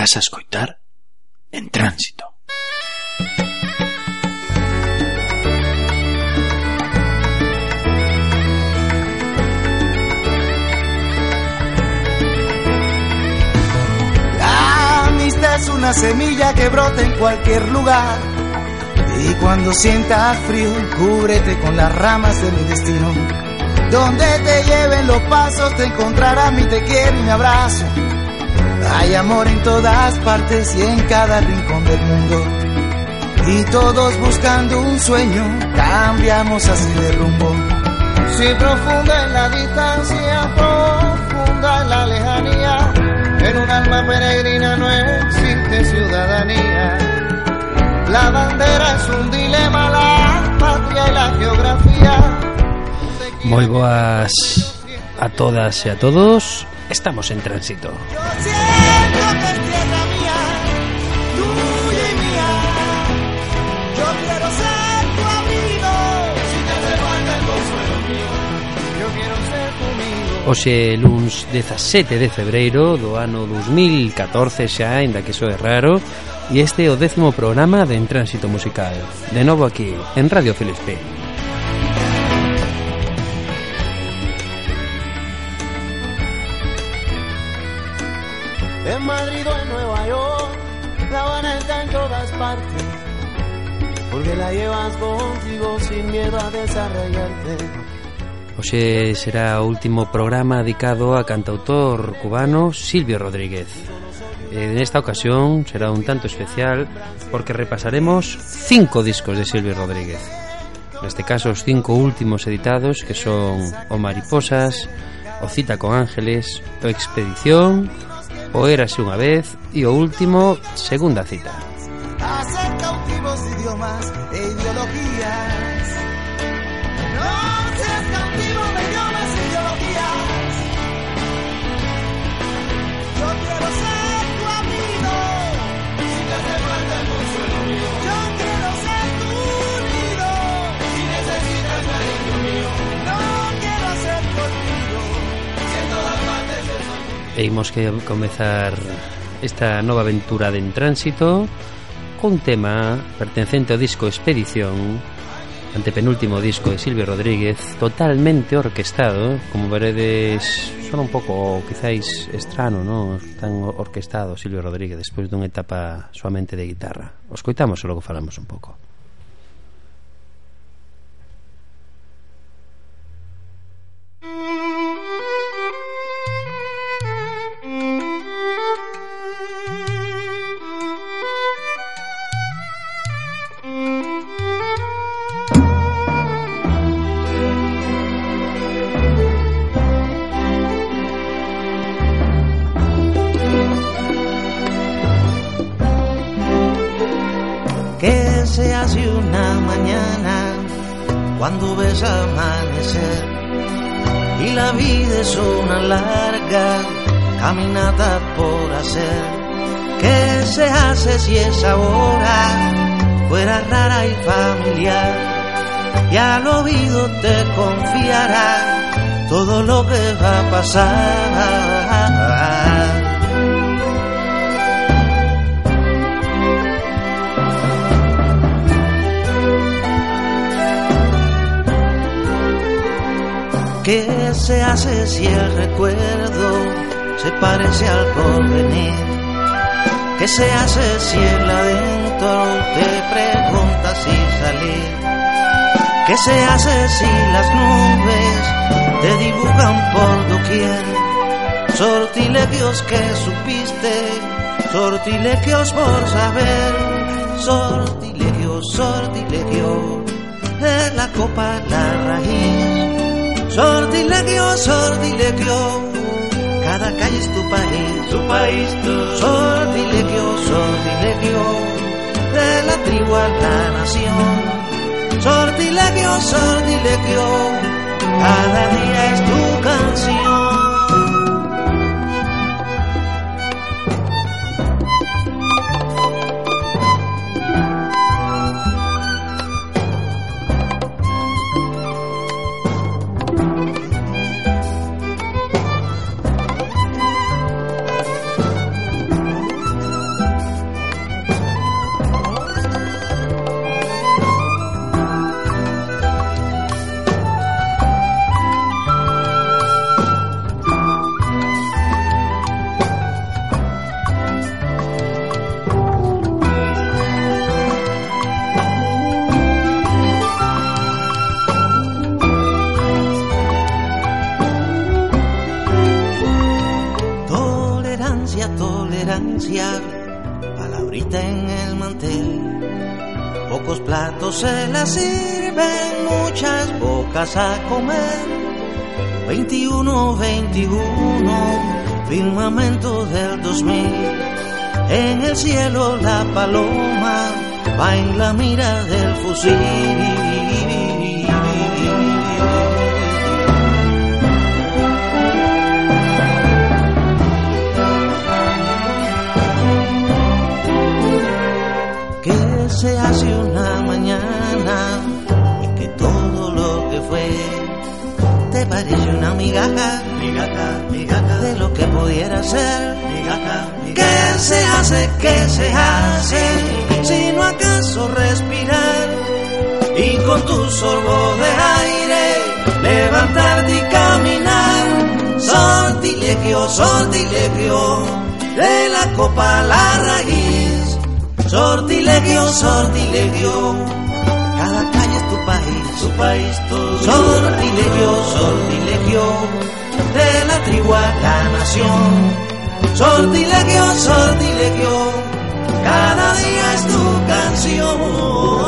Estás a escoitar en tránsito. La amistad es una semilla que brota en cualquier lugar. Y cuando sientas frío, cúbrete con las ramas de mi destino. Donde te lleven los pasos, te encontrará mi te quiero y mi abrazo. Hay amor en todas partes y en cada rincón del mundo. Y todos buscando un sueño, cambiamos así de rumbo. Si profunda en la distancia, profunda en la lejanía, en un alma peregrina no existe ciudadanía. La bandera es un dilema, la patria y la geografía. Moi boas a todas e a todos Estamos en tránsito amigo. Oxe luns 17 de febreiro do ano 2014 xa, ainda que iso é raro E este é o décimo programa de En Tránsito Musical De novo aquí, en Radio Filispín En Madrid o en Nueva York, La Habana está en todas partes. Porque la llevas contigo sin miedo a desarrollarte. Oxe será o último programa dedicado a cantautor cubano Silvio Rodríguez. Eh, en esta ocasión será un tanto especial porque repasaremos cinco discos de Silvio Rodríguez. Neste caso os cinco últimos editados que son O Mariposas, O Cita con Ángeles, O Expedición, O Érase unha vez e o último Segunda Cita. Imos que comezar esta nova aventura de En Tránsito con tema pertencente ao disco Expedición antepenúltimo disco de Silvio Rodríguez totalmente orquestado como veredes son un pouco quizáis estrano non? tan orquestado Silvio Rodríguez despois dunha etapa suamente de guitarra os coitamos e logo falamos un pouco pasar. ¿Qué se hace si el recuerdo se parece al porvenir? ¿Qué se hace si el adentro te pregunta si salir? ¿Qué se hace si las nubes te dibujan por? Sortilegios que supiste, sortilegios por saber, sortilegios, sortilegios de la copa la raíz. Sortilegio, sortilegio, cada calle es tu país, tu país, tu sortilegio, sortilegio de la tribu a la nación sortilegio, sortilegio, cada día es tu canción. 2000. En el cielo la paloma va en la mira del fusil. se hace una mañana y que todo lo que fue te parece una migaja, migaja, migaja pudiera ser. ¿Qué se hace? ¿Qué se hace? Si no acaso respirar y con tu sorbo de aire levantarte y caminar. Sortilegio, sortilegio de la copa a la raíz Sortilegio, sortilegio, cada calle es tu país, su país todo. Sortilegio, sortilegio, de la tribu a la nación. Sortilegio, sortilegio, cada día es tu canción.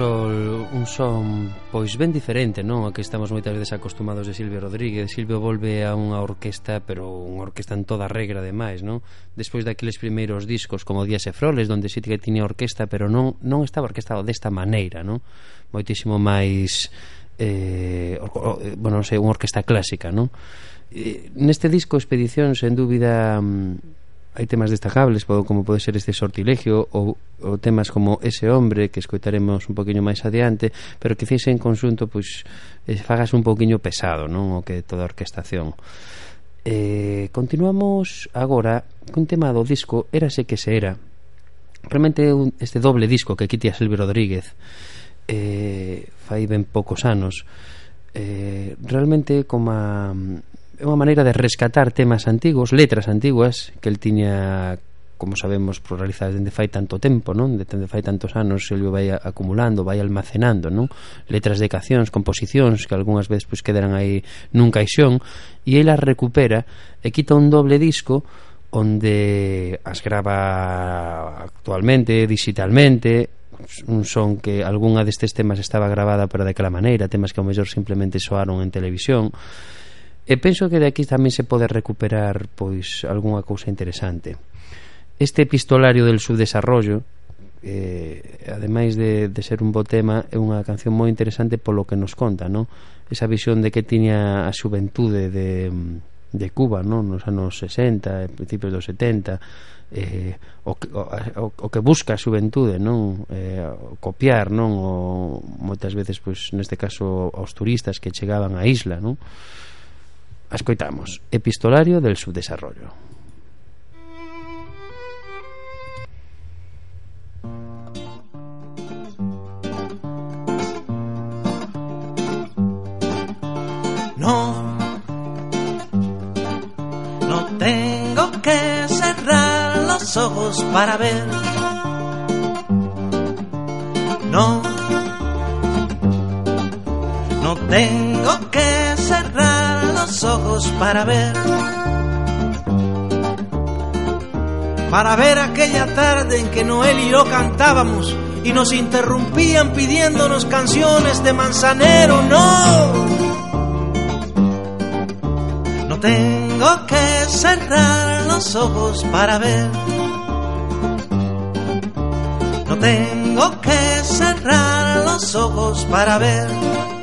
sol, un son pois ben diferente, non? A que estamos moitas veces acostumados de Silvio Rodríguez. Silvio volve a unha orquesta, pero unha orquesta en toda regra ademais, non? Despois daqueles primeiros discos como Días e Froles, onde sí que tiña orquesta, pero non non estaba orquestado desta maneira, non? Moitísimo máis eh, or, or, eh, bueno, non sei, unha orquesta clásica, non? Eh, neste disco Expedición, sen dúbida, mm, hai temas destacables como pode ser este sortilegio ou, ou temas como ese hombre que escoitaremos un poquinho máis adiante pero que fixe en consunto pois, eh, fagas un poquinho pesado non o que toda a orquestación. Eh, continuamos agora cun tema do disco Érase que se era. Realmente un, este doble disco que quitia Silvio Rodríguez eh, fai ben poucos anos. Eh, realmente como a é unha maneira de rescatar temas antigos, letras antiguas que el tiña como sabemos, por realizar dende fai tanto tempo, non? Dende fai tantos anos Silvio vai acumulando, vai almacenando, non? Letras de cancións, composicións que algunhas veces pois quedaran aí nun caixón e ela as recupera e quita un doble disco onde as grava actualmente, digitalmente, un son que algunha destes temas estaba gravada pero daquela maneira, temas que ao mellor simplemente soaron en televisión E penso que de aquí tamén se pode recuperar pois algunha cousa interesante. Este epistolario del subdesarrollo, eh, ademais de, de ser un bo tema é unha canción moi interesante polo que nos conta non? esa visión de que tiña a xuventude de, de Cuba non? nos anos 60 e principios dos 70 eh, o, o, o, o que busca a xuventude non? Eh, copiar non? O, moitas veces pois, neste caso aos turistas que chegaban á isla non? Escoitamos Epistolario del subdesarrollo No, no tengo que cerrar los ojos para ver. No, no tengo para ver. Para ver aquella tarde en que Noel y yo cantábamos y nos interrumpían pidiéndonos canciones de manzanero. No, no tengo que cerrar los ojos para ver. No tengo que cerrar los ojos para ver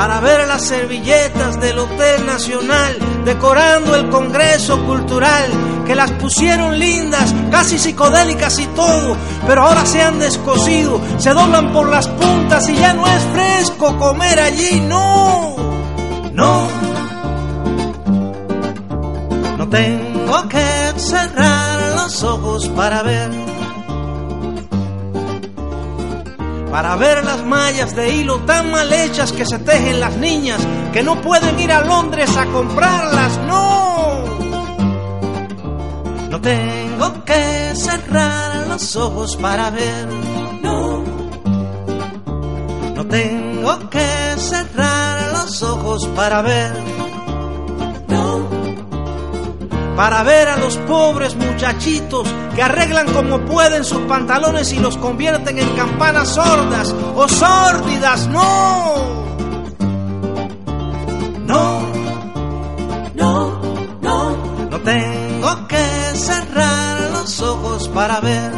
para ver las servilletas del Hotel Nacional decorando el Congreso Cultural, que las pusieron lindas, casi psicodélicas y todo, pero ahora se han descosido, se doblan por las puntas y ya no es fresco comer allí, no, no, no tengo que cerrar los ojos para ver para ver las mallas de hilo tan mal hechas que se tejen las niñas que no pueden ir a Londres a comprarlas, no. No tengo que cerrar los ojos para ver, no. No tengo que cerrar los ojos para ver, no. Para ver a los pobres muchachitos que arreglan como pueden sus pantalones y los convierten en campanas sordas o sórdidas. No, no, no, no, no tengo que cerrar los ojos para ver.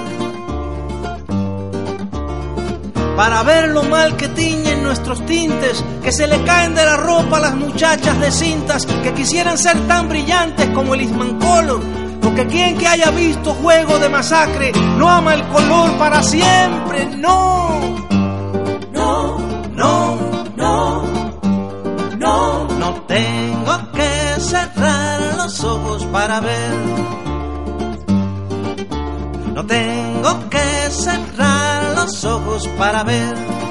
Para ver lo mal que tiñen nuestros tintes, que se le caen de la ropa a las muchachas de cintas que quisieran ser tan brillantes como el Isman Color porque quien que haya visto juego de masacre no ama el color para siempre, no. No, no, no, no. No tengo que cerrar los ojos para ver. No tengo que cerrar los ojos para ver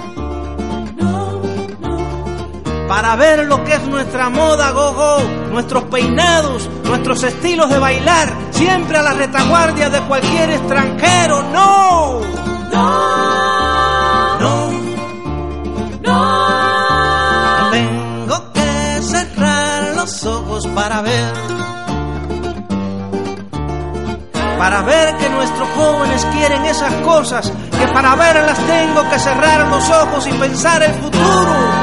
para ver lo que es nuestra moda gogo, nuestros peinados, nuestros estilos de bailar, siempre a la retaguardia de cualquier extranjero. No, no, no, no. Tengo que cerrar los ojos para ver. Para ver que nuestros jóvenes quieren esas cosas, que para verlas tengo que cerrar los ojos y pensar el futuro.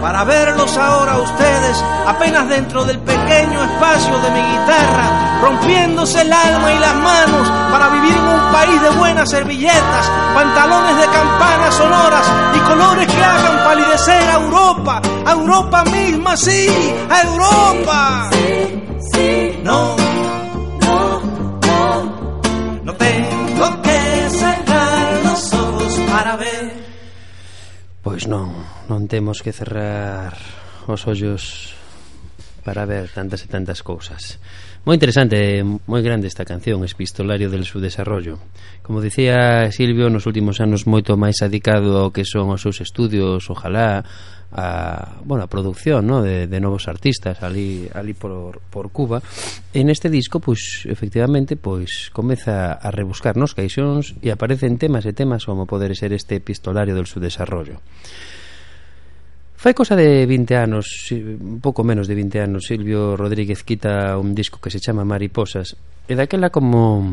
Para verlos ahora ustedes, apenas dentro del pequeño espacio de mi guitarra, rompiéndose el alma y las manos para vivir en un país de buenas servilletas, pantalones de campanas sonoras y colores que hagan palidecer a Europa, a Europa misma, sí, a Europa. Sí, sí. No Pois non, non temos que cerrar os ollos para ver tantas e tantas cousas. Moi interesante, moi grande esta canción, Espistolario del seu desarrollo. Como dicía Silvio, nos últimos anos moito máis adicado ao que son os seus estudios, ojalá, a, bueno, a producción ¿no? de, de novos artistas ali, ali por, por Cuba en este disco, pois, efectivamente pois, comeza a rebuscar nos caixóns e aparecen temas e temas como poder ser este epistolario del seu desarrollo Fai cosa de 20 anos, un pouco menos de 20 anos, Silvio Rodríguez quita un disco que se chama Mariposas e daquela como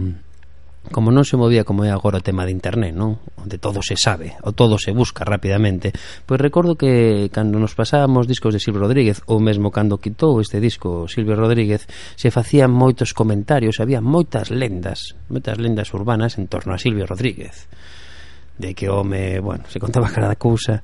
como non se movía como é agora o tema de internet, non? Onde todo se sabe, o todo se busca rapidamente. Pois recordo que cando nos pasábamos discos de Silvio Rodríguez, ou mesmo cando quitou este disco Silvio Rodríguez, se facían moitos comentarios, había moitas lendas, moitas lendas urbanas en torno a Silvio Rodríguez de que o home, bueno, se contaba cada cousa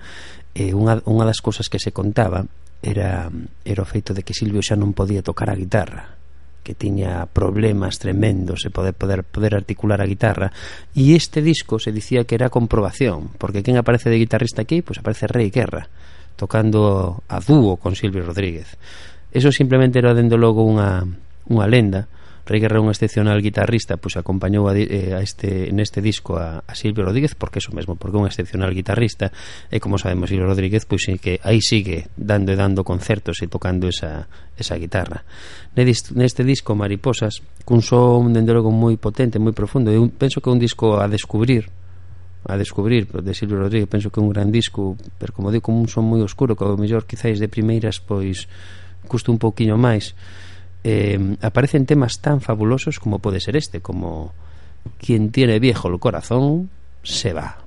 eh, unha, unha das cousas que se contaba era, era o feito de que Silvio xa non podía tocar a guitarra que tiña problemas tremendos e poder, poder, poder articular a guitarra. E este disco se dicía que era comprobación porque quen aparece de guitarrista aquí? Pois pues aparece Rey Guerra tocando a dúo con Silvio Rodríguez. Eso simplemente era dendo logo unha, unha lenda. Rey Guerra é un excepcional guitarrista, pois acompañou a, eh, a este neste disco a, a Silvio Rodríguez, porque eso mesmo, porque é un excepcional guitarrista, e como sabemos Silvio Rodríguez, pois sí que aí sigue dando e dando concertos e tocando esa, esa guitarra. Neste disco Mariposas, cun son dende logo moi potente, moi profundo, eu penso que é un disco a descubrir, a descubrir de Silvio Rodríguez penso que é un gran disco pero como digo, como un son moi oscuro que ao mellor quizáis de primeiras pois custa un pouquiño máis eh, aparecen temas tan fabulosos como puede ser este, como quien tiene viejo el corazón se va.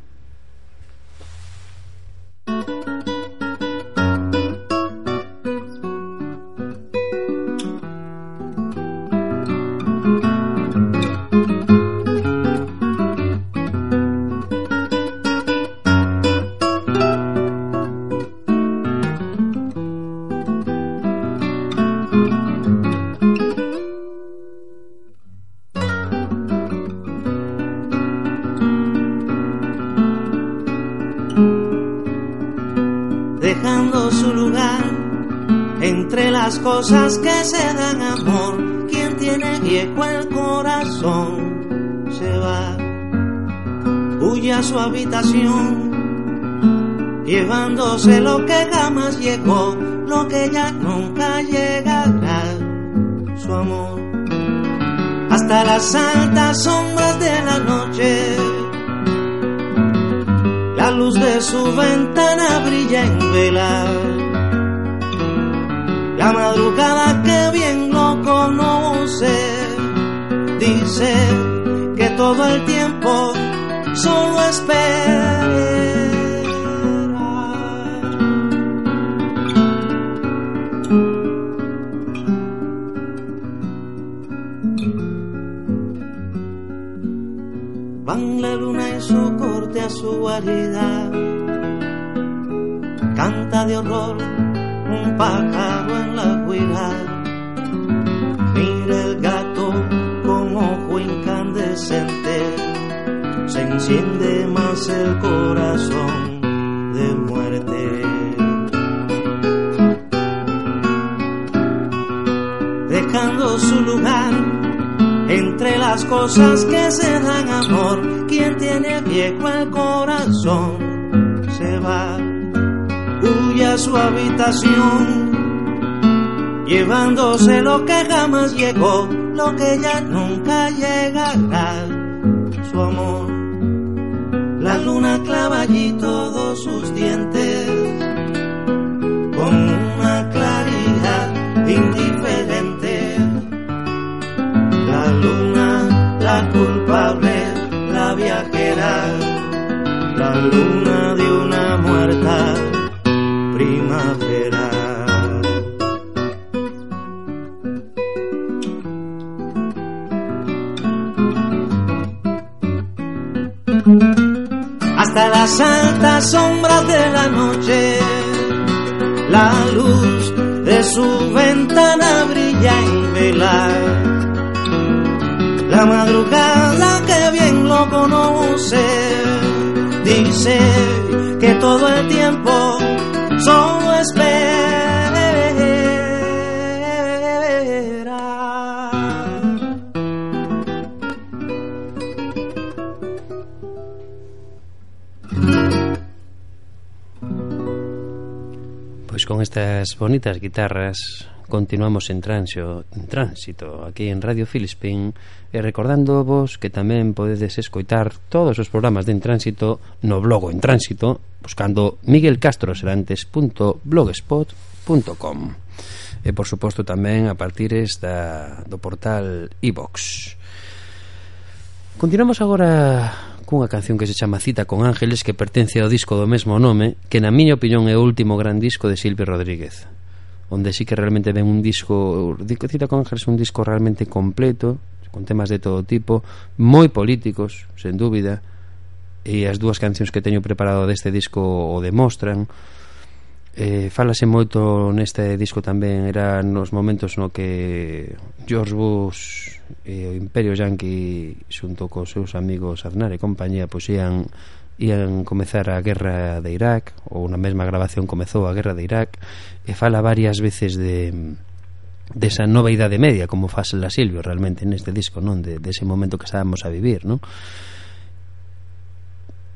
Se enciende más el corazón de muerte. Dejando su lugar entre las cosas que se dan amor, quien tiene viejo el corazón se va huye a su habitación, llevándose lo que jamás llegó, lo que ya nunca llegará, su amor. La luna clava allí todos sus dientes, con una claridad indiferente. La luna, la culpable, la viajera, la luna de una muerta primavera. Altas sombras de la noche, la luz de su ventana brilla en velar. La madrugada que bien lo conoce, dice que todo el tiempo estas bonitas guitarras continuamos en tránsito, en tránsito aquí en Radio Filispín e recordando vos que tamén podedes escoitar todos os programas de En Tránsito no blog En Tránsito buscando miguelcastroserantes.blogspot.com e por suposto tamén a partir da, do portal iVox. E Continuamos agora cunha canción que se chama Cita con Ángeles que pertence ao disco do mesmo nome que na miña opinión é o último gran disco de Silvio Rodríguez onde sí que realmente ven un disco Cita con Ángeles é un disco realmente completo con temas de todo tipo moi políticos, sen dúbida e as dúas cancións que teño preparado deste disco o demostran. Eh, falase moito neste disco tamén era nos momentos no que George Bush e o Imperio Yankee xunto cos seus amigos Aznar e compañía pois ian comezar a guerra de Irak ou na mesma grabación comezou a guerra de Irak e fala varias veces de desa de nova idade media como fase la Silvio realmente neste disco non de, de ese momento que estábamos a vivir non?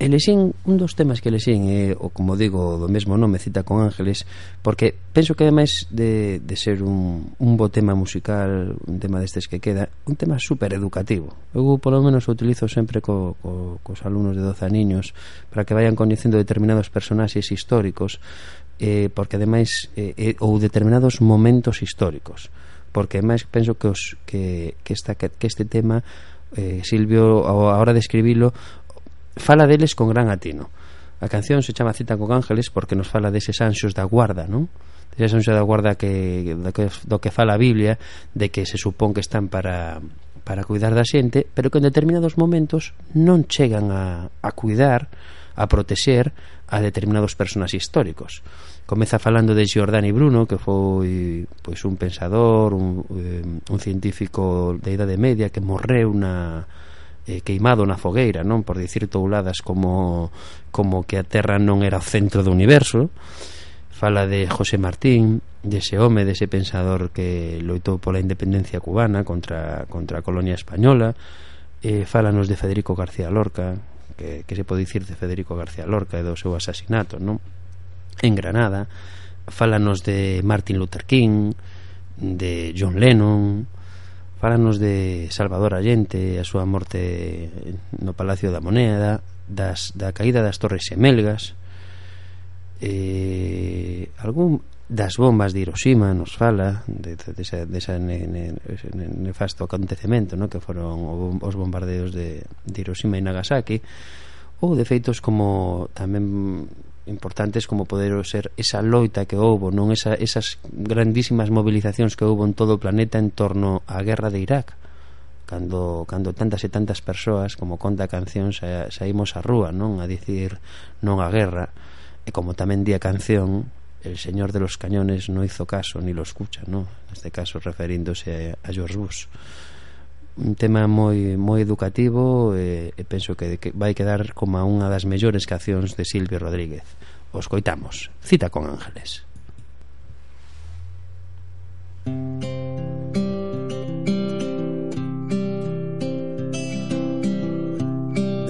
elexín un dos temas que elexín é eh, o como digo do mesmo nome cita con ángeles porque penso que ademais de, de ser un, un bo tema musical un tema destes que queda un tema super educativo eu polo menos o utilizo sempre co, co, cos alumnos de 12 aniños para que vayan coñecendo determinados personaxes históricos eh, porque ademais eh, eh, ou determinados momentos históricos. Porque máis penso que, os, que, que, esta, que, que este tema eh, Silvio a hora de escribilo fala deles con gran atino. A canción se chama Cita con Ángeles porque nos fala deses anxos da guarda, non? Deses anxos da guarda que, do, que, do que fala a Biblia, de que se supón que están para, para cuidar da xente, pero que en determinados momentos non chegan a, a cuidar, a protexer a determinados personas históricos. Comeza falando de Giordani Bruno, que foi pois un pensador, un, eh, un científico de idade media que morreu na eh, queimado na fogueira, non por dicir touladas como como que a Terra non era o centro do universo. Fala de José Martín, dese home, dese pensador que loitou pola independencia cubana contra contra a colonia española. Eh, fálanos de Federico García Lorca, que, que se pode dicir de Federico García Lorca e do seu asasinato, non? En Granada, fálanos de Martin Luther King, de John Lennon, Fálanos de Salvador Allende, a súa morte no Palacio da Moneda, das, da caída das Torres Xemelgas, eh, algún das bombas de Hiroshima nos fala de, de, de, esa, de esa ne, ne, ne, nefasto acontecemento no? que foron os bombardeos de, de Hiroshima e Nagasaki ou de feitos como tamén importantes como poder ser esa loita que houbo, non esa, esas grandísimas movilizacións que houbo en todo o planeta en torno á guerra de Irak cando, cando tantas e tantas persoas como conta a canción sa, saímos a rúa non a dicir non a guerra. E como tamén di a canción el señor de los cañones no hizo caso ni lo escucha non? neste caso referíndose a, a George Bush. Un tema moi moi educativo e, e penso que, que vai quedar como unha das mellores cancións de Silvio Rodríguez. Os coitamos. Cita con Ángeles.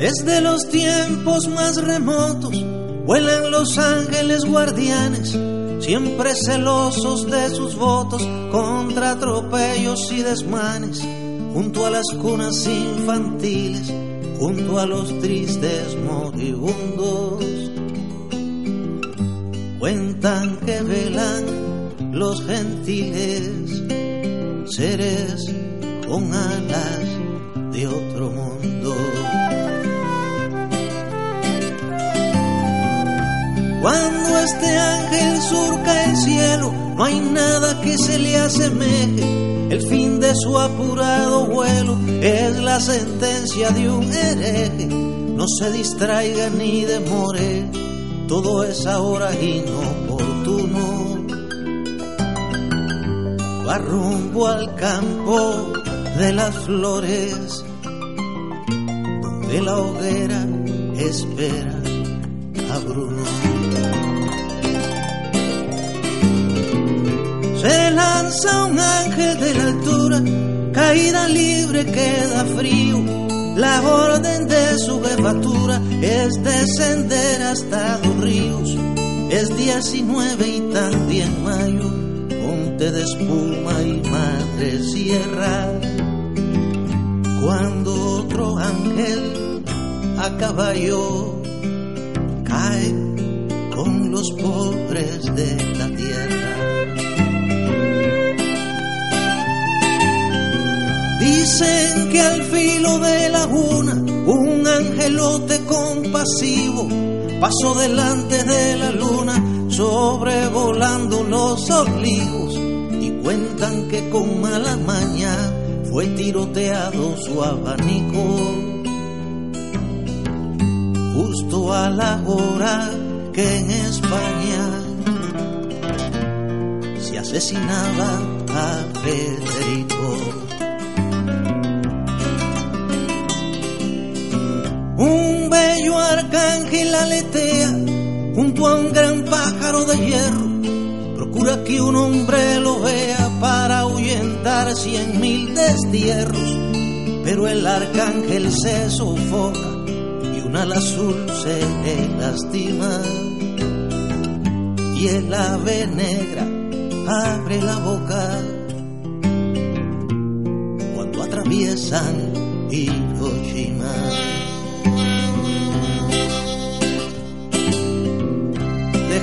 Desde los tiempos más remotos vuelan los ángeles guardianes, siempre celosos de sus votos contra atropellos y desmanes junto a las cunas infantiles, junto a los tristes moribundos. Cuentan que velan los gentiles, seres con alas de otro mundo. Cuando este ángel surca el cielo, no hay nada que se le asemeje el fin de su apurado vuelo es la sentencia de un hereje. No se distraiga ni demore, todo es ahora inoportuno. Va rumbo al campo de las flores, donde la hoguera espera a Bruno. Se lanza un ángel de la altura, caída libre queda frío. La orden de su jefatura es descender hasta los ríos Es 19 y también mayo, monte de espuma y madre sierra. Cuando otro ángel a caballo cae con los pobres de la Dicen que al filo de laguna un angelote compasivo pasó delante de la luna sobrevolando los olivos y cuentan que con mala maña fue tiroteado su abanico justo a la hora que en España se asesinaba a Federico. Arcángel aletea junto a un gran pájaro de hierro. Procura que un hombre lo vea para ahuyentar cien mil destierros. Pero el arcángel se sofoca y un ala azul se le lastima. Y el ave negra abre la boca cuando atraviesan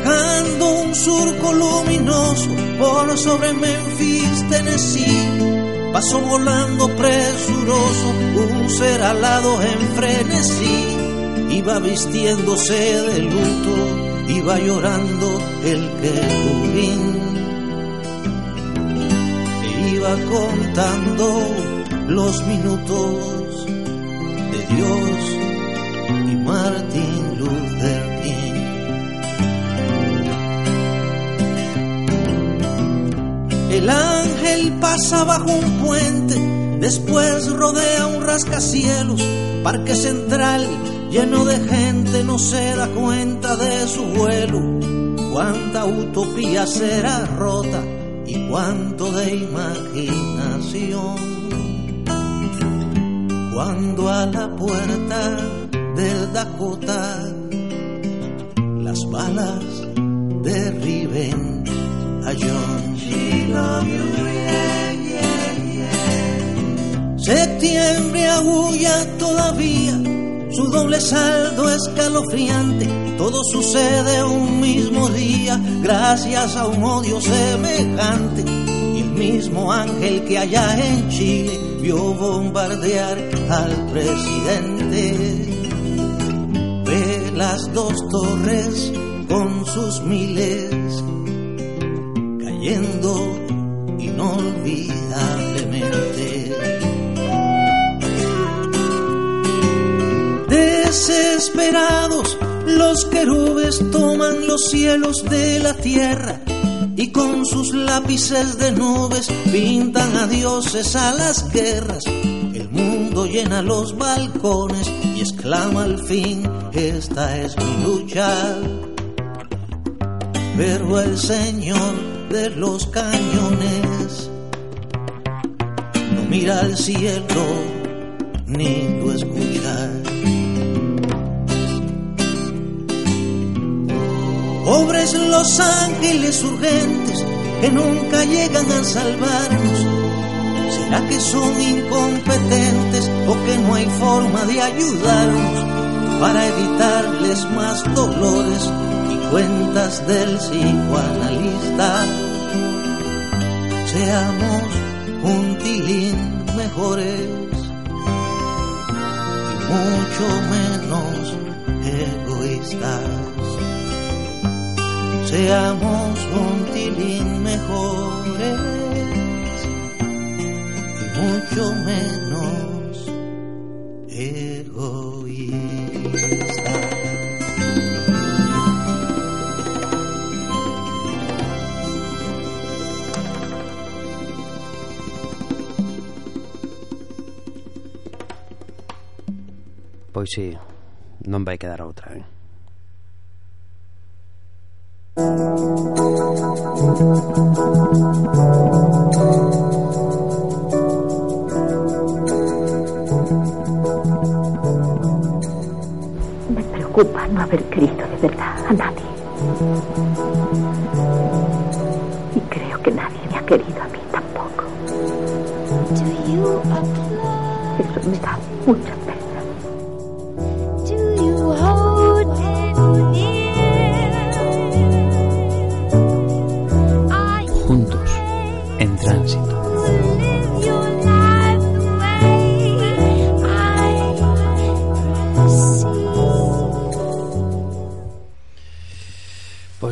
dejando un surco luminoso por sobre Memphis, Tennessee. Pasó volando presuroso un ser alado en frenesí. Iba vistiéndose de luto, iba llorando el querubín. E iba contando los minutos de Dios pasa bajo un puente, después rodea un rascacielos, parque central lleno de gente, no se da cuenta de su vuelo. Cuánta utopía será rota y cuánto de imaginación. Cuando a la puerta del Dakota las balas derriben a John. Septiembre agulla todavía, su doble saldo escalofriante. Todo sucede un mismo día, gracias a un odio semejante. Y el mismo ángel que allá en Chile vio bombardear al presidente. Ve las dos torres con sus miles cayendo inolvidablemente. Desesperados, los querubes toman los cielos de la tierra y con sus lápices de nubes pintan a dioses a las guerras. El mundo llena los balcones y exclama al fin, esta es mi lucha. Pero el Señor de los cañones no mira al cielo ni lo escucha. Pobres los ángeles urgentes que nunca llegan a salvarnos. ¿Será que son incompetentes o que no hay forma de ayudarnos para evitarles más dolores y cuentas del psicoanalista? Seamos un tilín mejores y mucho menos egoístas seamos un tilín mejores y mucho menos egoístas. Pois sí, non vai quedar outra, eh? Me preocupa no haber querido de verdad a nadie. Y creo que nadie me ha querido a mí tampoco. Eso me da mucha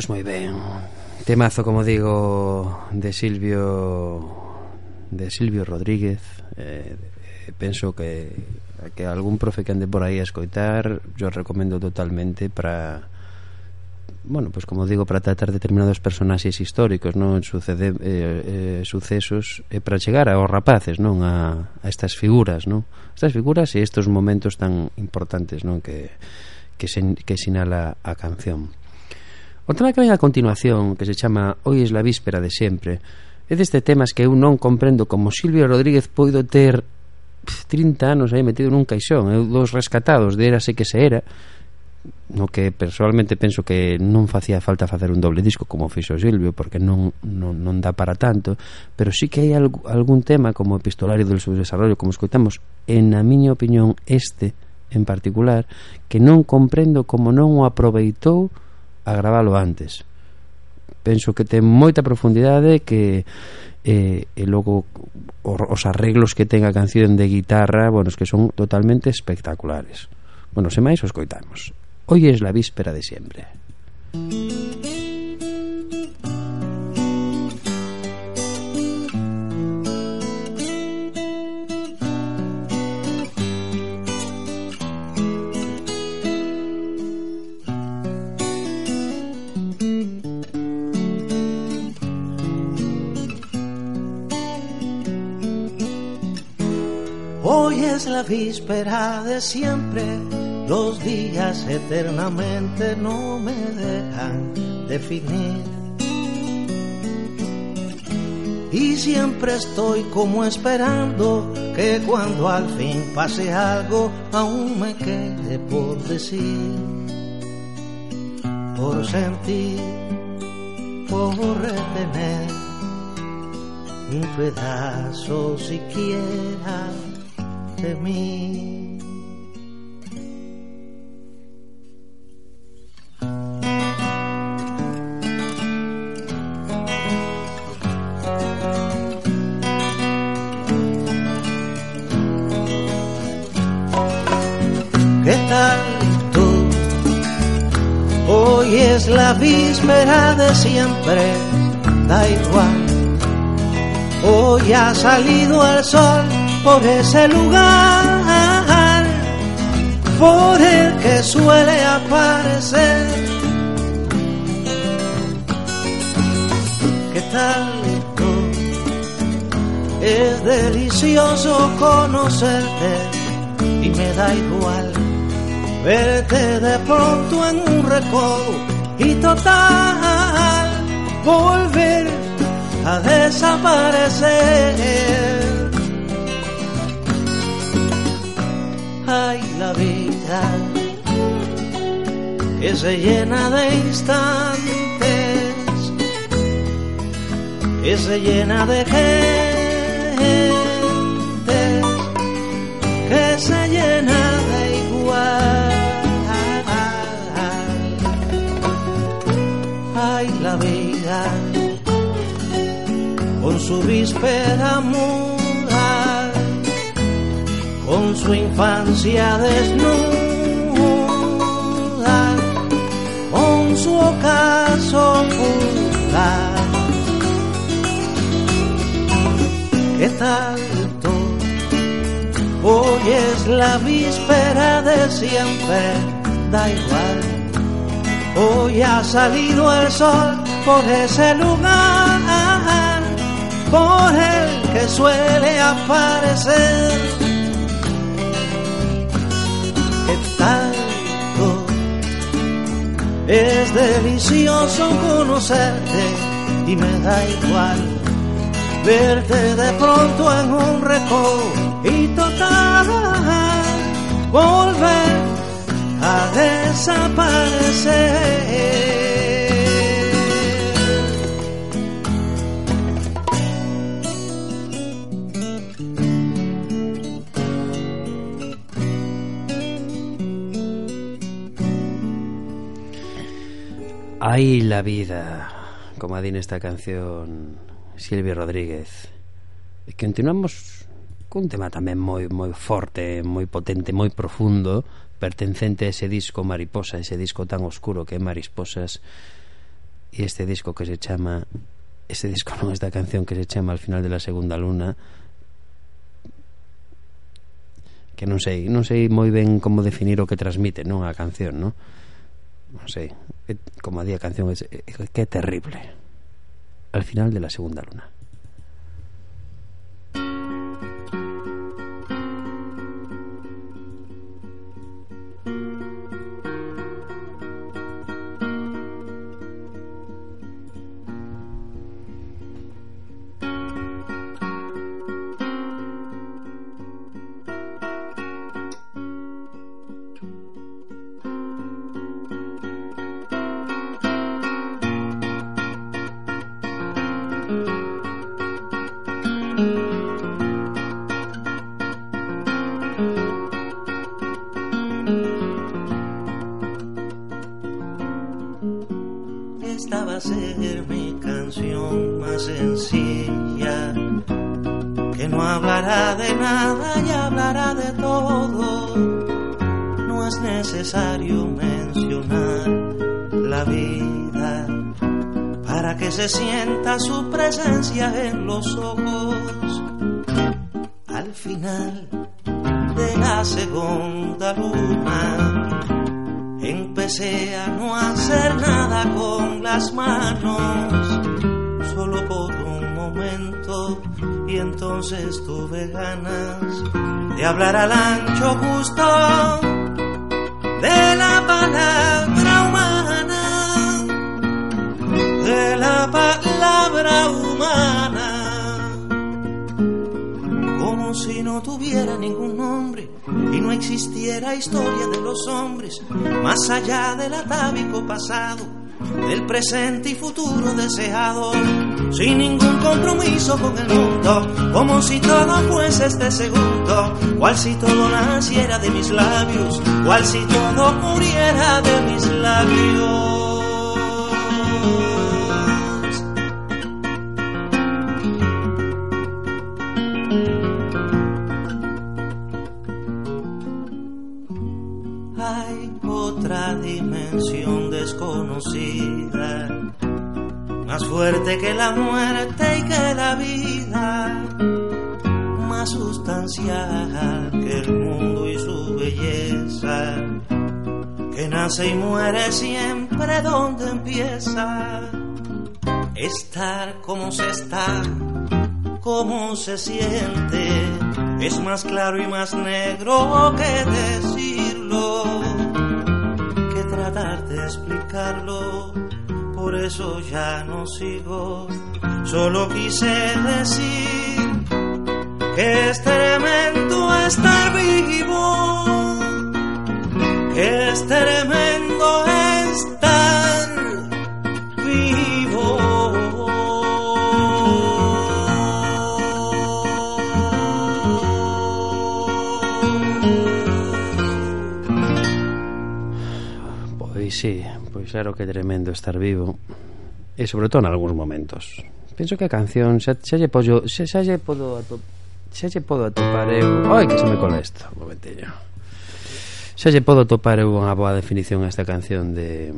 Pois moi ben. Temazo, como digo, de Silvio de Silvio Rodríguez. Eh, penso que que algún profe que ande por aí a escoitar, yo recomendo totalmente para bueno, pues como digo, para tratar determinados personaxes históricos, non sucede eh, eh, sucesos e eh, para chegar aos rapaces, non a, a estas figuras, non? Estas figuras e estos momentos tan importantes, non que que, sen, que sinala a canción. O tema que ven a continuación, que se chama Hoy es la víspera de sempre, é deste temas que eu non comprendo como Silvio Rodríguez poido ter 30 anos aí metido nun caixón, eu dos rescatados de érase que se era, no que personalmente penso que non facía falta facer un doble disco como fixo Silvio porque non, non, non dá para tanto pero sí que hai alg algún tema como epistolario del subdesarrollo como escoitamos en a miña opinión este en particular que non comprendo como non o aproveitou a gravalo antes penso que ten moita profundidade que eh, e logo os arreglos que ten a canción de guitarra, bueno, es que son totalmente espectaculares. Bueno, se máis os coitamos. Hoy es la víspera de siempre. Música es la víspera de siempre, los días eternamente no me dejan definir. Y siempre estoy como esperando que cuando al fin pase algo aún me quede por decir, por sentir, por retener un pedazo siquiera de mí. ¿Qué tal tú? Hoy es la víspera de siempre, da igual. Hoy ha salido el sol por ese lugar por el que suele aparecer. ¿Qué tal? Es delicioso conocerte y me da igual verte de pronto en un recodo y total volver a desaparecer. Ay la vida que se llena de instantes, que se llena de gente, que se llena de igual. Ay la vida con su víspera con su infancia desnuda, con su ocaso fugaz. ¿Qué tal tú? Hoy es la víspera de siempre, da igual. Hoy ha salido el sol por ese lugar, por el que suele aparecer Es delicioso conocerte y me da igual verte de pronto en un recodo y total volver a desaparecer. Ay, la vida, como adina esta canción Silvio Rodríguez. E continuamos cun tema tamén moi moi forte, moi potente, moi profundo, pertencente a ese disco Mariposa, ese disco tan oscuro que é Marisposas, e este disco que se chama ese disco non esta canción que se chama al final de la segunda luna que non sei, non sei moi ben como definir o que transmite, non a canción, non? Non sei, como día canción é, que é terrible. Al final de la segunda luna. Sienta su presencia en los ojos. Al final de la segunda luna, empecé a no hacer nada con las manos, solo por un momento, y entonces tuve ganas de hablar al ancho gusto de la palabra la palabra humana, como si no tuviera ningún nombre y no existiera historia de los hombres más allá del atávico pasado, del presente y futuro deseado, sin ningún compromiso con el mundo, como si todo fuese este segundo, cual si todo naciera de mis labios, cual si todo muriera de mis labios. Que la muerte y que la vida, más sustancial que el mundo y su belleza, que nace y muere siempre donde empieza. Estar como se está, como se siente, es más claro y más negro que decirlo tratar de explicarlo, por eso ya no sigo. Solo quise decir que es tremendo estar claro que tremendo estar vivo e sobre todo en algúns momentos. Penso que a canción xa, xa lle podo xa, xa lle podo atop, xa lle podo atopar eu. Ai que se me cola isto un momentillo. Xa lle podo topar eu unha boa definición a esta canción de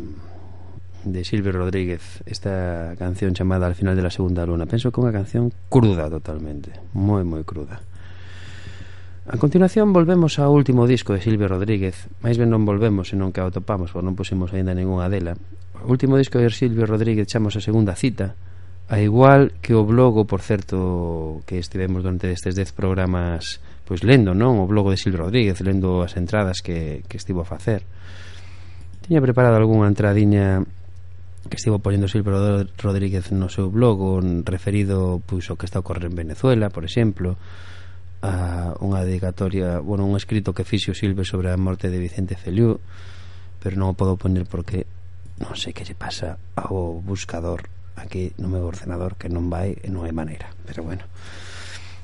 de Silvio Rodríguez esta canción chamada Al final de la segunda luna. Penso que é unha canción cruda totalmente moi moi cruda. A continuación volvemos ao último disco de Silvio Rodríguez. Máis ben non volvemos, senón que atopamos topamos Porque non pusimos aínda ninguna dela. O último disco de Silvio Rodríguez chamos a segunda cita A igual que o blogo, por certo Que estivemos durante estes dez programas Pois lendo, non? O blogo de Silvio Rodríguez Lendo as entradas que, que estivo a facer. Tiña preparado algunha entradiña que estivo poñendo Silvio Rodríguez no seu blog referido pois, ao que está a ocorrer en Venezuela, por exemplo a unha dedicatoria, bueno, un escrito que fixo Silve sobre a morte de Vicente Feliu, pero non o podo poner porque non sei que lle pasa ao buscador aquí no meu ordenador que non vai e non hai maneira, pero bueno.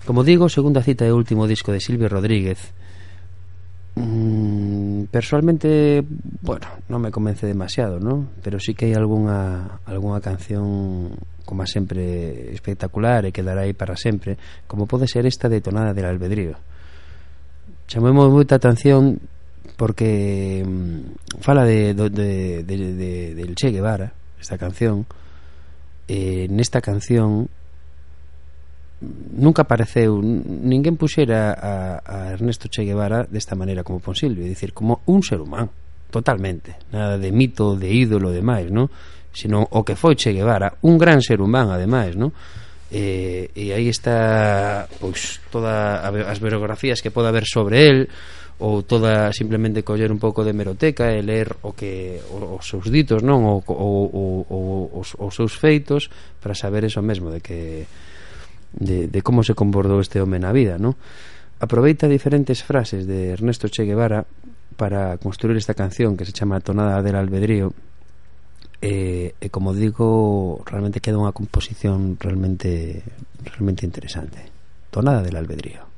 Como digo, segunda cita e último disco de Silvio Rodríguez, Mm, personalmente, bueno, non me convence demasiado, ¿no? Pero sí que hai algunha, algunha canción como sempre espectacular e quedará aí para sempre, como pode ser esta detonada del albedrío. Chamemos moita atención porque mm, fala de, de, de, de, de, del Che Guevara, esta canción. Eh, nesta canción nunca apareceu ninguén puxera a, a Ernesto Che Guevara desta maneira como Ponsilvio, é dicir, como un ser humano totalmente, nada de mito, de ídolo, demais, non? Sino o que foi Che Guevara, un gran ser humano ademais, non? E, e aí está pois toda as biografías que pode haber sobre el ou toda simplemente coller un pouco de meroteca e ler o que os seus ditos, non, o, o, o, o os, os seus feitos para saber eso mesmo de que de, de como se comportou este home na vida, no? Aproveita diferentes frases de Ernesto Che Guevara para construir esta canción que se chama Tonada del Albedrío e, e como digo, realmente queda unha composición realmente realmente interesante. Tonada del Albedrío.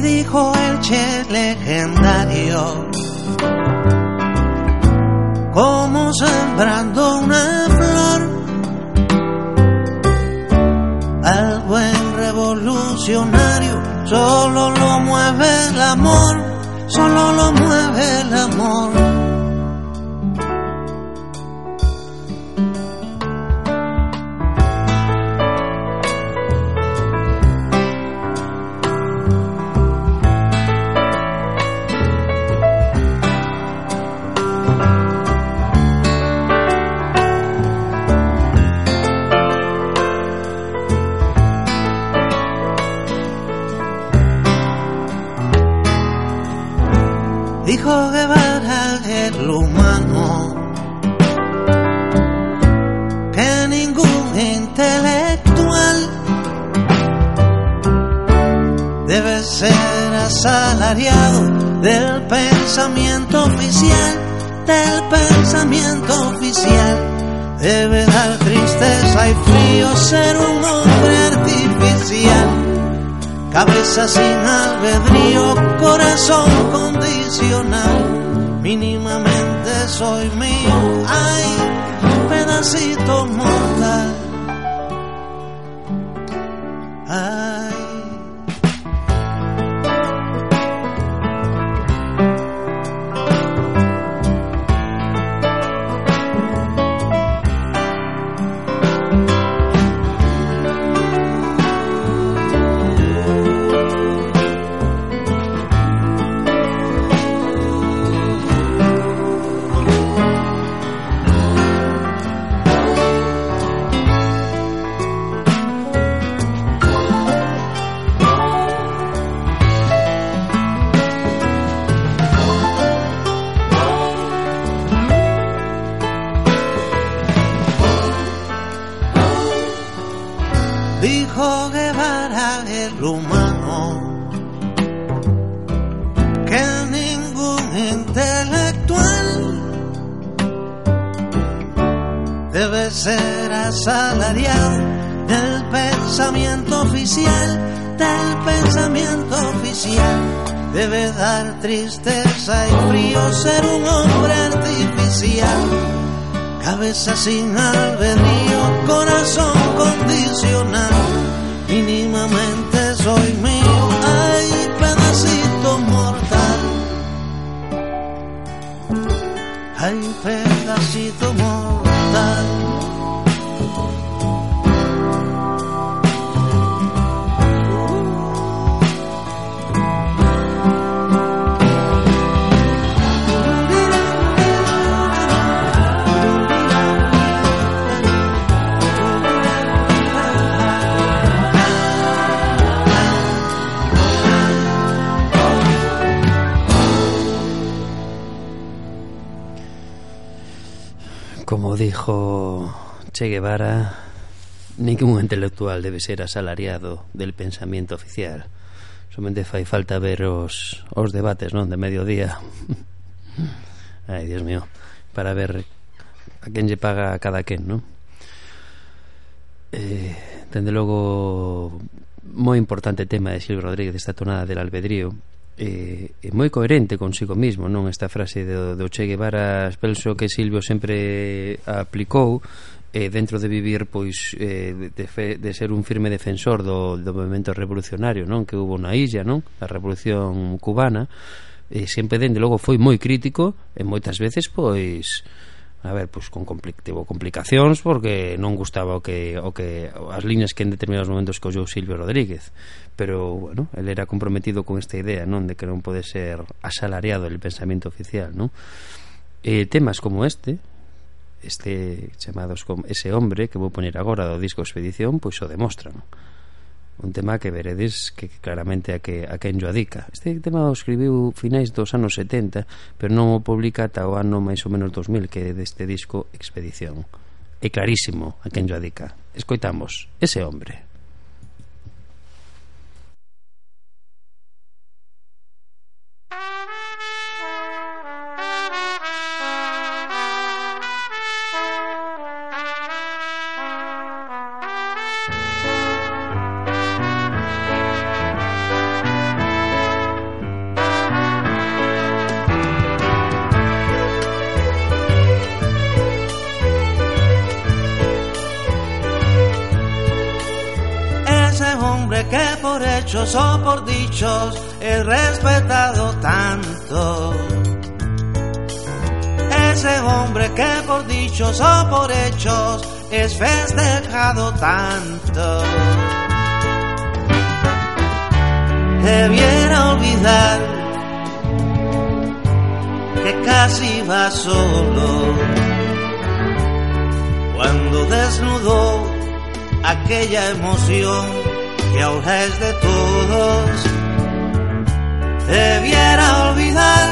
Dijo el Che legendario, como sembrando una flor, al buen revolucionario solo lo mueve el amor solo lo mueve el amor. Ser un hombre artificial. Cabeza sin albedrío, corazón condicional. Mínimamente soy mío, ay, pedacito mortal. Sin albedrío, corazón condicional, mínimamente soy mío, ay, pedacito mortal, ay, pedacito mortal. Como dijo Che Guevara, ningún intelectual debe ser asalariado del pensamiento oficial. Somente fai falta ver os, os debates, non, de mediodía. Ai, Dios mío, para ver a quen lle paga a cada quen, non? Eh, dende logo moi importante tema de Silvio Rodríguez esta tonada del albedrío eh, é moi coherente consigo mismo non? Esta frase do, do Che Guevara penso que Silvio sempre aplicou eh, dentro de vivir pois eh, de, fe, de ser un firme defensor do, do movimento revolucionario non? Que hubo na illa non? A revolución cubana e eh, sempre dende logo foi moi crítico e moitas veces pois a ver, pois con compli tivo complicacións porque non gustaba o que, o que as liñas que en determinados momentos collou Silvio Rodríguez pero, bueno, ele era comprometido con esta idea, non? De que non pode ser asalariado el pensamento oficial, non? Eh, temas como este este chamados como ese hombre que vou poñer agora do disco Expedición, pois o demostran un tema que veredes que claramente a que a quen yo adica. Este tema o escribiu finais dos anos 70, pero non o publica ata o ano máis ou menos 2000 que é deste disco Expedición. É clarísimo a quen yo adica. Escoitamos ese hombre. Hechos o por dichos he respetado tanto. Ese hombre que por dichos o por hechos es festejado tanto. Debiera olvidar que casi va solo cuando desnudó aquella emoción que ahora es de todos, debiera olvidar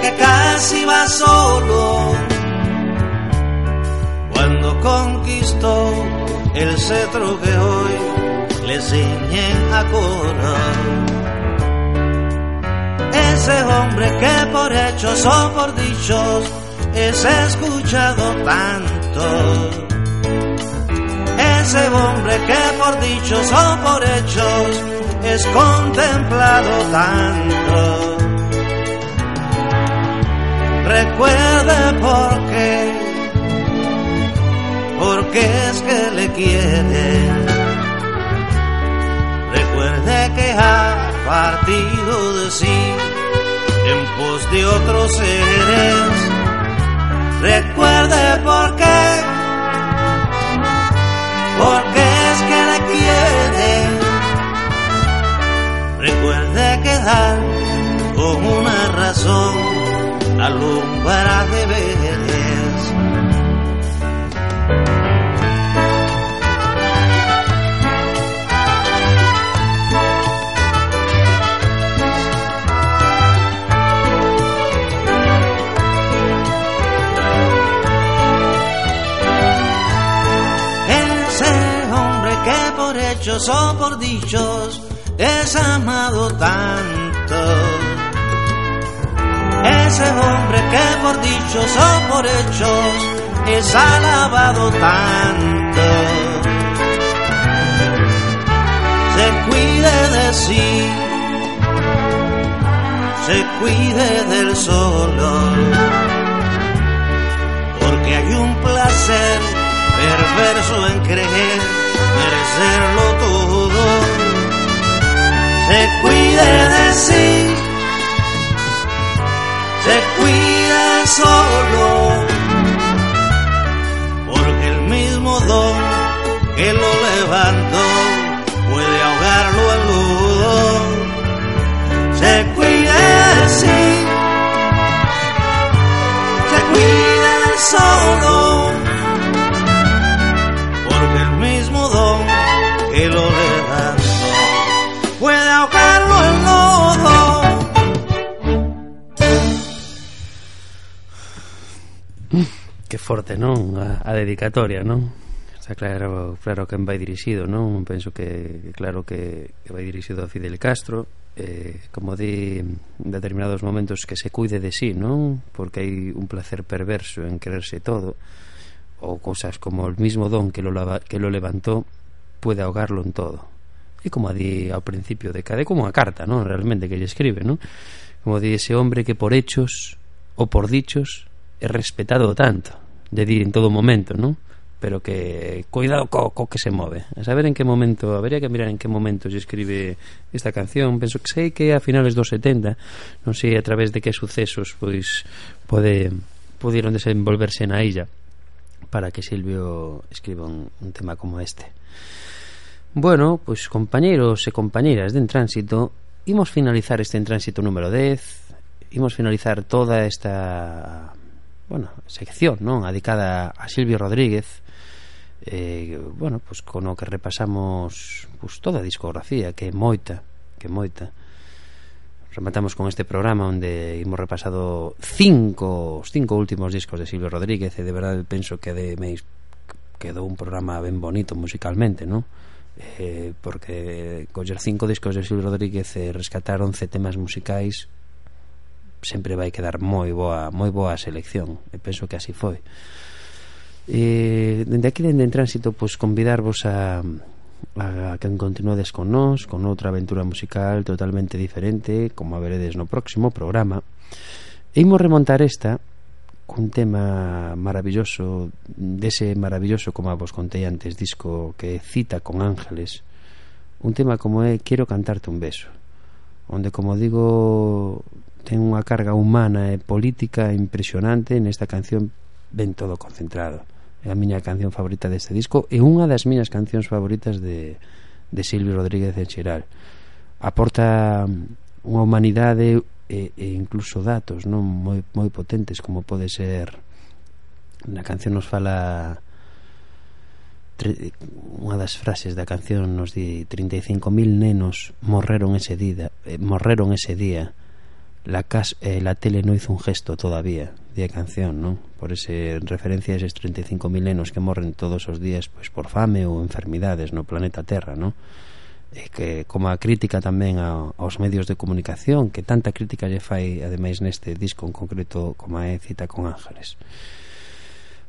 que casi va solo cuando conquistó el cetro que hoy le ciñen a coro. Ese hombre que por hechos o por dichos es escuchado tanto ese hombre que por dichos o por hechos es contemplado tanto. Recuerde por qué, porque es que le quiere. Recuerde que ha partido de sí en pos de otros seres. Recuerde por qué porque es que le quiere. Recuerde quedar con una razón alumbra de veres. Hechos o por dichos es amado tanto. Ese hombre que por dichos o por hechos es alabado tanto. Se cuide de sí, se cuide del solo, porque hay un placer perverso en creer merecerlo todo. Se cuide de sí, se cuide solo, porque el mismo don que lo levantó puede ahogarlo en lodo. Se cuide de sí, se cuide forte, non? A, a dedicatoria, non? Está claro, claro que vai dirixido, non? Penso que, claro que, que vai dirixido a Fidel Castro eh, Como di, en determinados momentos que se cuide de sí, non? Porque hai un placer perverso en quererse todo Ou cosas como el mismo don que lo, lava, que lo levantó puede ahogarlo en todo E como di ao principio de cada, como a carta, non? Realmente que lle escribe, non? Como di ese hombre que por hechos ou por dichos é respetado tanto de dir en todo momento, non? pero que cuidado co, co que se move. A saber en que momento, habería que mirar en que momento se escribe esta canción. Penso que sei que a finales dos 70, non sei a través de que sucesos pois pode pudieron desenvolverse na illa para que Silvio escriba un, un tema como este. Bueno, pois compañeros e compañeiras de En Tránsito, imos finalizar este En Tránsito número 10, imos finalizar toda esta bueno, sección non adicada a Silvio Rodríguez eh, bueno, pois con o que repasamos pois, toda a discografía que é moita que moita rematamos con este programa onde imos repasado cinco os cinco últimos discos de Silvio Rodríguez e de verdade penso que de meis quedou un programa ben bonito musicalmente, non? Eh, porque coller cinco discos de Silvio Rodríguez e rescatar 11 temas musicais sempre vai quedar moi boa, moi boa a selección e penso que así foi. E dende aquí dende en tránsito pois convidarvos a a que continuades con nós con outra aventura musical totalmente diferente como a veredes no próximo programa e imos remontar esta cun tema maravilloso dese maravilloso como vos contei antes disco que cita con ángeles un tema como é Quero cantarte un beso onde como digo ten unha carga humana e política impresionante nesta canción ven todo concentrado. É a miña canción favorita deste disco e unha das miñas cancións favoritas de, de Silvio Rodríguez en xeral. Aporta mm, unha humanidade e, e incluso datos non moi, moi potentes como pode ser na canción nos fala unha das frases da canción nos di 35.000 nenos morreron ese día, eh, morreron ese día la, cas eh, la tele no hizo un gesto todavía de canción, ¿no? Por ese referencia a esos 35 milenos que morren todos os días pues por fame ou enfermidades no planeta Terra, ¿no? E que como a crítica tamén a, aos medios de comunicación, que tanta crítica lle fai ademais neste disco en concreto como é Cita con Ángeles.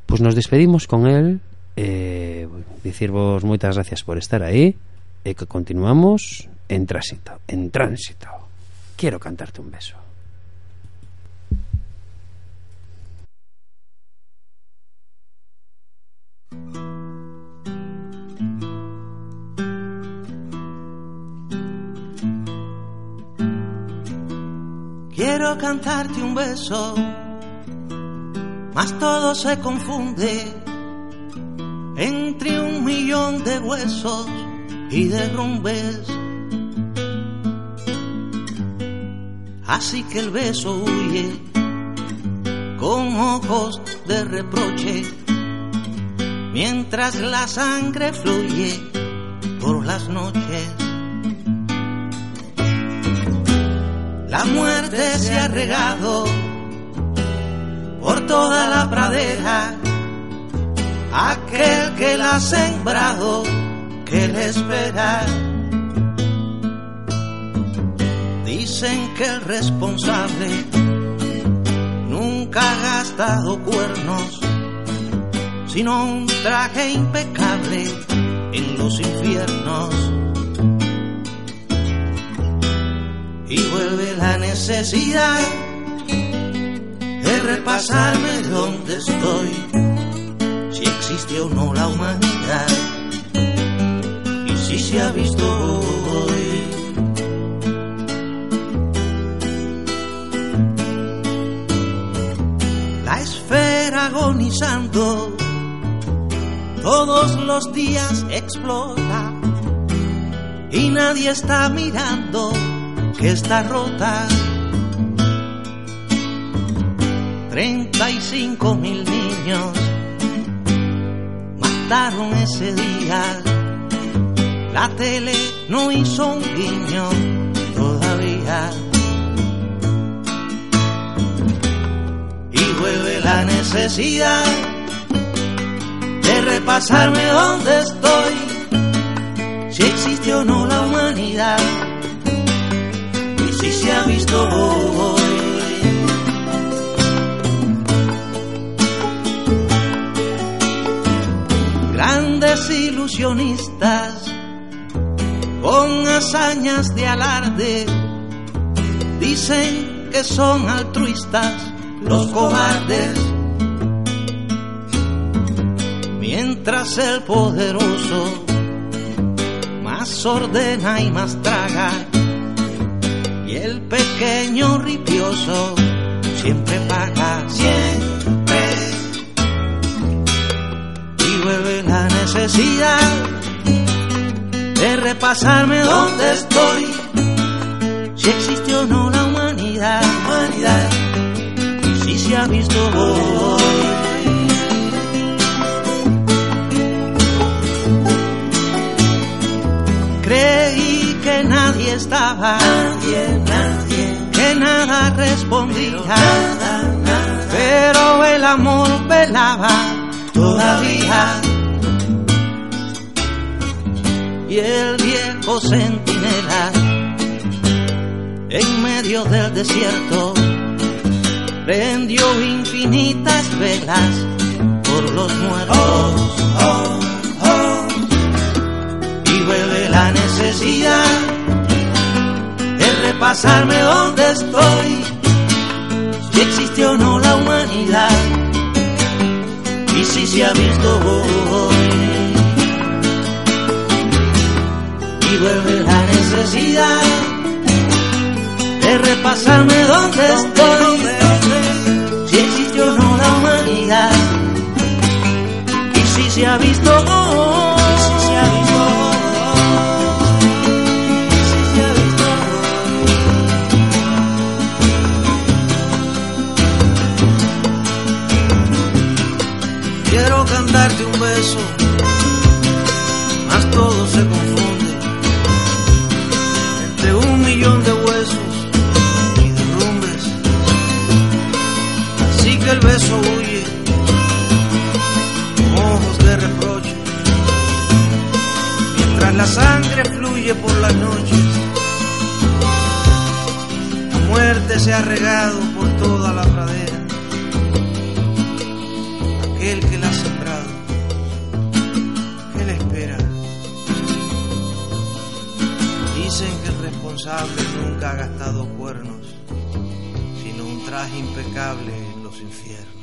Pois nos despedimos con el eh, dicirvos moitas gracias por estar aí e que continuamos en tránsito, en tránsito. Quiero cantarte un beso. Quiero cantarte un beso, mas todo se confunde entre un millón de huesos y derrumbes. Así que el beso huye con ojos de reproche, mientras la sangre fluye por las noches. La muerte se ha regado por toda la pradera, aquel que la ha sembrado, que le espera. Dicen que el responsable nunca ha gastado cuernos, sino un traje impecable en los infiernos. Y vuelve la necesidad de repasarme dónde estoy, si existe o no la humanidad, y si se ha visto hoy. La esfera agonizando todos los días explota y nadie está mirando que está rota. 35 mil niños mataron ese día. La tele no hizo un guiño todavía. Y vuelve la necesidad de repasarme dónde estoy, si existe o no la humanidad si se ha visto hoy. Grandes ilusionistas con hazañas de alarde dicen que son altruistas los cobardes mientras el poderoso más ordena y más traga el pequeño ripioso siempre paga siempre. Y vuelve la necesidad de repasarme dónde estoy si existe o no la humanidad humanidad si se ha visto hoy creí que nadie estaba, nadie, nadie, nada respondía, pero el amor velaba todavía. Y el viejo centinela, en medio del desierto, prendió infinitas velas por los muertos. Oh, oh, oh y vuelve la necesidad de repasarme dónde estoy, si existe o no la humanidad y si se ha visto hoy. Y vuelve la necesidad de repasarme dónde estoy, si existe o no la humanidad y si se ha visto hoy. Cantarte un beso, mas todo se confunde entre un millón de huesos y derrumbes. Así que el beso huye, con ojos de reproche, mientras la sangre fluye por las noches. La muerte se ha regado por toda la pradera nunca ha gastado cuernos, sino un traje impecable en los infiernos.